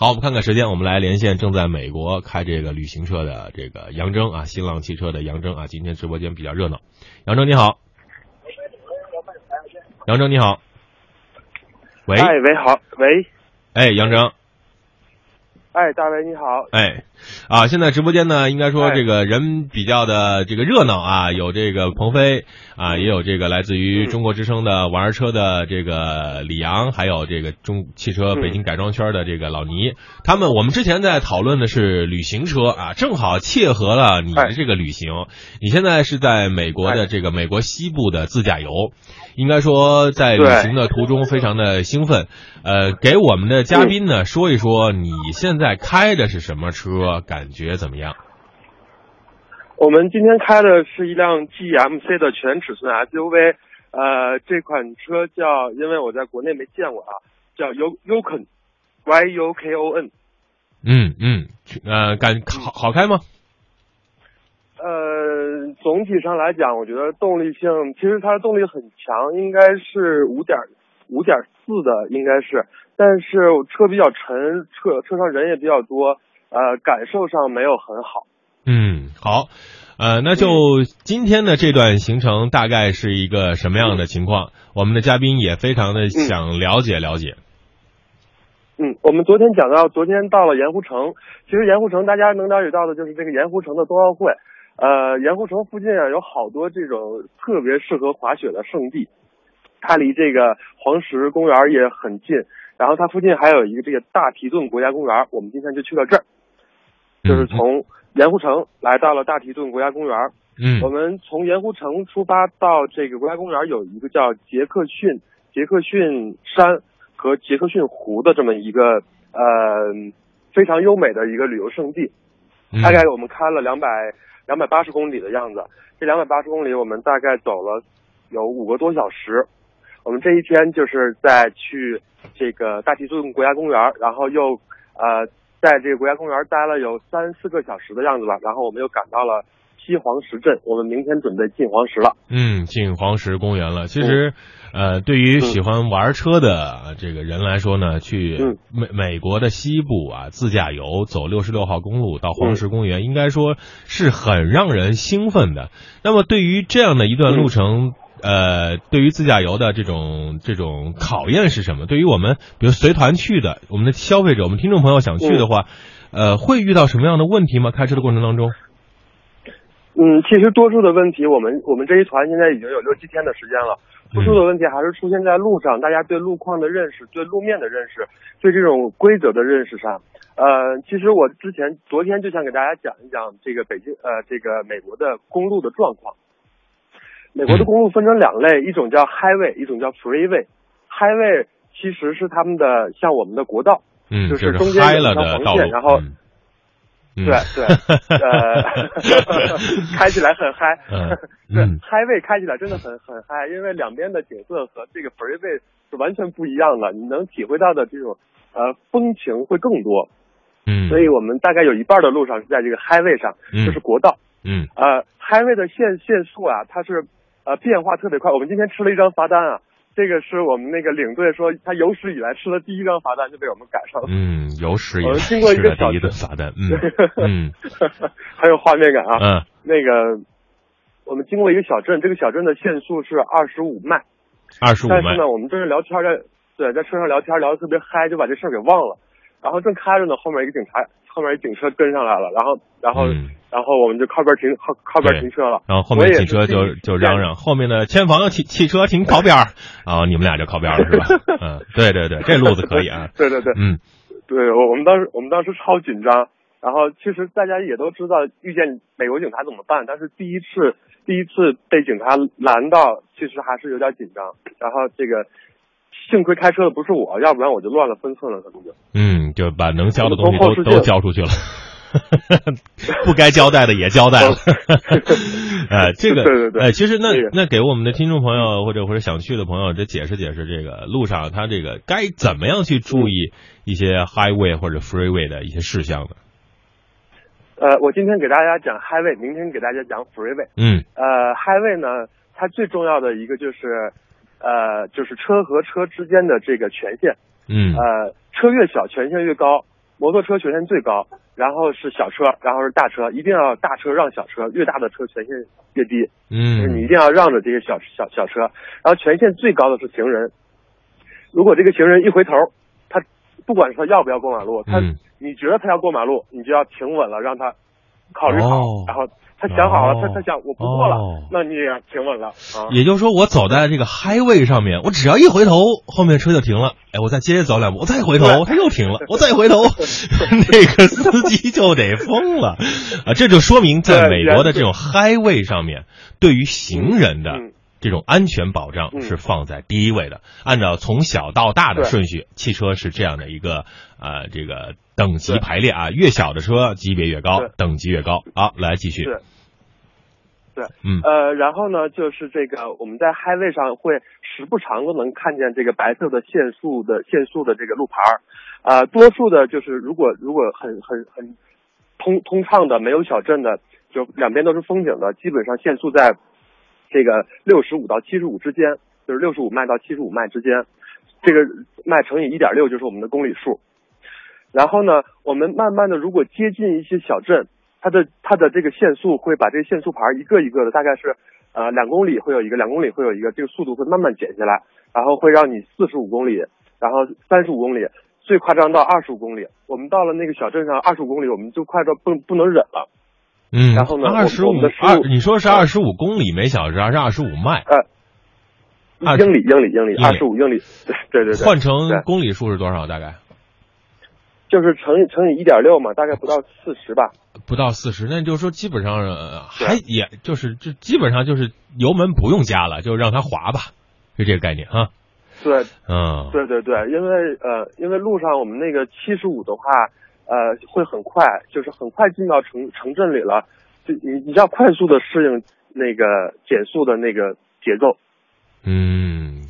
好，我们看看时间，我们来连线正在美国开这个旅行车的这个杨征啊，新浪汽车的杨征啊，今天直播间比较热闹。杨征你好，杨征你好，喂，哎，喂，好，喂，哎，杨征，哎，大伟你好，哎，啊，现在直播间呢，应该说哎。这个人比较的这个热闹啊，有这个鹏飞啊，也有这个来自于嗯中国之声的玩儿车的这个李阳，还有这个中汽车嗯北京改装圈的这个老倪，他们我们之前在讨论的是旅行车啊，正好切合了你的哎这个旅行。你现在是在美国的这个美国西部的自驾游，应该说在旅行的途中非常的兴奋。呃，给我们的嘉宾呢说一说你现在开的是什么车，感觉怎么样？我们今天开的是一辆 GMC 的全尺寸 SUV，呃，这款车叫，因为我在国内没见过啊，叫 U Yukon，Y U K O N，嗯嗯，呃，感好好开吗？呃，总体上来讲，我觉得动力性其实它的动力很强，应该是五点五点四的，应该是，但是车比较沉，车车上人也比较多，呃，感受上没有很好。嗯，好，呃，那就今天的这段行程大概是一个什么样的情况？我们的嘉宾也非常的想了解了解。嗯，我们昨天讲到，昨天到了盐湖城。其实盐湖城大家能了解到的就是这个盐湖城的冬奥会。呃，盐湖城附近啊有好多这种特别适合滑雪的圣地，它离这个黄石公园也很近。然后它附近还有一个这个大提顿国家公园，我们今天就去了这儿，就是从盐湖城来到了大提顿国家公园。嗯我们从盐湖城出发到这个国家公园，有一个叫杰克逊杰克逊山和杰克逊湖的这么一个呃非常优美的一个旅游胜地。嗯大概我们开了两百两百八十公里的样子，这两百八十公里我们大概走了有五个多小时。我们这一天就是在去这个大提顿国家公园，然后又呃在这个国家公园待了有三四个小时的样子吧，然后我们又赶到了西黄石镇，我们明天准备进黄石了。嗯，进黄石公园了。其实，呃，对于喜欢玩车的这个人来说呢，去嗯美美国的西部啊自驾游，走六十六号公路到黄石公园，应该说是很让人兴奋的。那么，对于这样的一段路程，呃，对于自驾游的这种这种考验是什么？对于我们，比如随团去的，我们的消费者，我们听众朋友想去的话，呃，会遇到什么样的问题吗？开车的过程当中？嗯，其实多数的问题，我们我们这一团现在已经有六七天的时间了。多数的问题还是出现在路上，大家对路况的认识、对路面的认识、对这种规则的认识上。呃，其实我之前昨天就想给大家讲一讲这个北京呃这个美国的公路的状况。美国的公路分成两类，一种叫 highway，一种叫 freeway。highway 其实是他们的像我们的国道，嗯，就是中间有一条黄线然后对对，呃，开起来很嗨，嗯 对嗯，highway 开起来真的很很嗨，因为两边的景色和这个 freeway 是完全不一样的，你能体会到的这种呃风情会更多。嗯，所以我们大概有一半的路上是在这个 highway 上，嗯。就是国道。嗯。呃，highway 的限限速啊，它是呃变化特别快。我们今天吃了一张罚单啊，这个是我们那个领队说他有史以来吃的第一张罚单就被我们赶上了。嗯，有史以来吃的第一顿罚单，嗯 嗯很有画面感啊。嗯那个，我们经过一个小镇，这个小镇的限速是二十五迈，二十五迈，但是呢，我们正是聊天在对在车上聊天聊的特别嗨，就把这事儿给忘了。然后正开着呢，后面一个警察，后面一警车跟上来了，然后然后、嗯然后我们就靠边停靠靠边停车了。然后后面警车就就嚷嚷，后面的前方汽汽车停靠边儿，啊，你们俩就靠边了是吧？嗯，对对对，这路子可以啊，对对对，嗯对我我们当时我们当时超紧张，然后其实大家也都知道遇见美国警察怎么办，但是第一次第一次被警察拦到，其实还是有点紧张。然后这个幸亏开车的不是我，要不然我就乱了分寸了，可能就。嗯，就把能交的东西都都交出去了。不该交代的也交代了，呃，这个，对对对呃，其实那那给我们的听众朋友或者或者想去的朋友，这解释解释这个路上他这个该怎么样去注意一些 highway 或者 freeway 的一些事项呢？呃，我今天给大家讲 highway，明天给大家讲 freeway。嗯呃，highway 呢，它最重要的一个就是，呃，就是车和车之间的这个权限。嗯呃，车越小权限越高，摩托车权限最高，然后是小车，然后是大车，一定要大车让小车，越大的车权限越低。就是你一嗯定要让着这些小小小车，然后权限最高的是行人。如果这个行人一回头，他不管是他要不要过马路，他、嗯你觉得他要过马路，你就要停稳了，让他考虑好，哦然后他想好了，哦他他想我不过了，哦那你也要停稳了啊。也就是说，我走在这个 highway 上面，我只要一回头，后面车就停了。哎，我再接着走两步，我再回头，他又停了，我再回头，那个司机就得疯了啊！这就说明，在美国的这种 highway 上面，对于行人的嗯这种安全保障嗯。是放在第一位的。按照从小到大的顺序，汽车是这样的一个呃这个等级排列啊，越小的车级别越高，等级越高。好，来继续。对对，嗯。呃，然后呢，就是这个我们在 highway 上会时不常都能看见这个白色的限速的限速的这个路牌儿，呃，多数的就是如果如果很很很通通畅的没有小镇的，就两边都是风景的，基本上限速在这个六十五到七十五之间，就是六十五迈到七十五迈之间，这个迈乘以一点六就是我们的公里数。然后呢，我们慢慢的如果接近一些小镇，它的它的这个限速会把这个限速牌一个一个的，大概是呃两公里会有一个，两公里会有一个，这个速度会慢慢减下来，然后会让你四十五公里，然后三十五公里，最夸张到二十五公里。我们到了那个小镇上，二十五公里我们就快到不不能忍了。嗯，然后呢二十五二，你说是二十五公里每小时还是二十五迈？呃，二英里英里英里二十五英里，对对对对，换成公里数是多少？大概就是乘以乘以一点六嘛，大概不到四十吧。不到四十，那就是说基本上呃还也就是这基本上就是油门不用加了，就让它滑吧，就这个概念哈。对嗯，对对对，因为呃，因为路上我们那个七十五的话，呃，会很快，就是很快进到城城镇里了，就你你要快速的适应那个减速的那个节奏。嗯，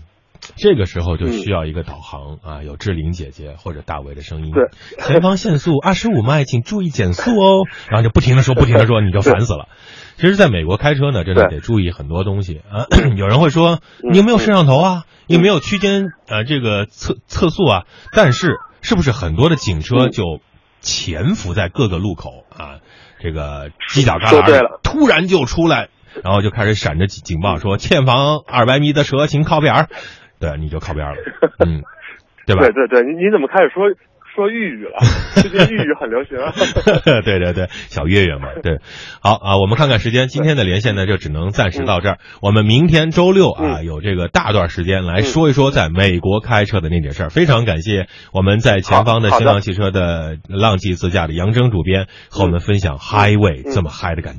这个时候就需要一个导航、啊，有志玲姐姐或者大伟的声音。对，前方限速二十五迈，请注意减速哦。然后就不停的说，不停的说，你就烦死了。其实，在美国开车呢，真的得注意很多东西啊。有人会说，嗯你有没有摄像头啊？你有没有区间呃这个测测速啊？但是，是不是很多的警车嗯就潜伏在各个路口啊？这个犄角旮旯突然就出来，然后就开始闪着警警报说欠房二百米的车请靠边儿，对，你就靠边儿了，嗯，对吧？对对对，你你怎么开始说说豫语了？最近豫语很流行。对对对，小月月嘛，对，好啊，我们看看时间，今天的连线呢就只能暂时到这儿，我们明天周六啊嗯有这个大段时间来说一说在美国开车的那点事儿。非常感谢我们在前方的新浪汽车的浪迹自驾的杨征主编和我们分享 Highway 这么嗨的感觉。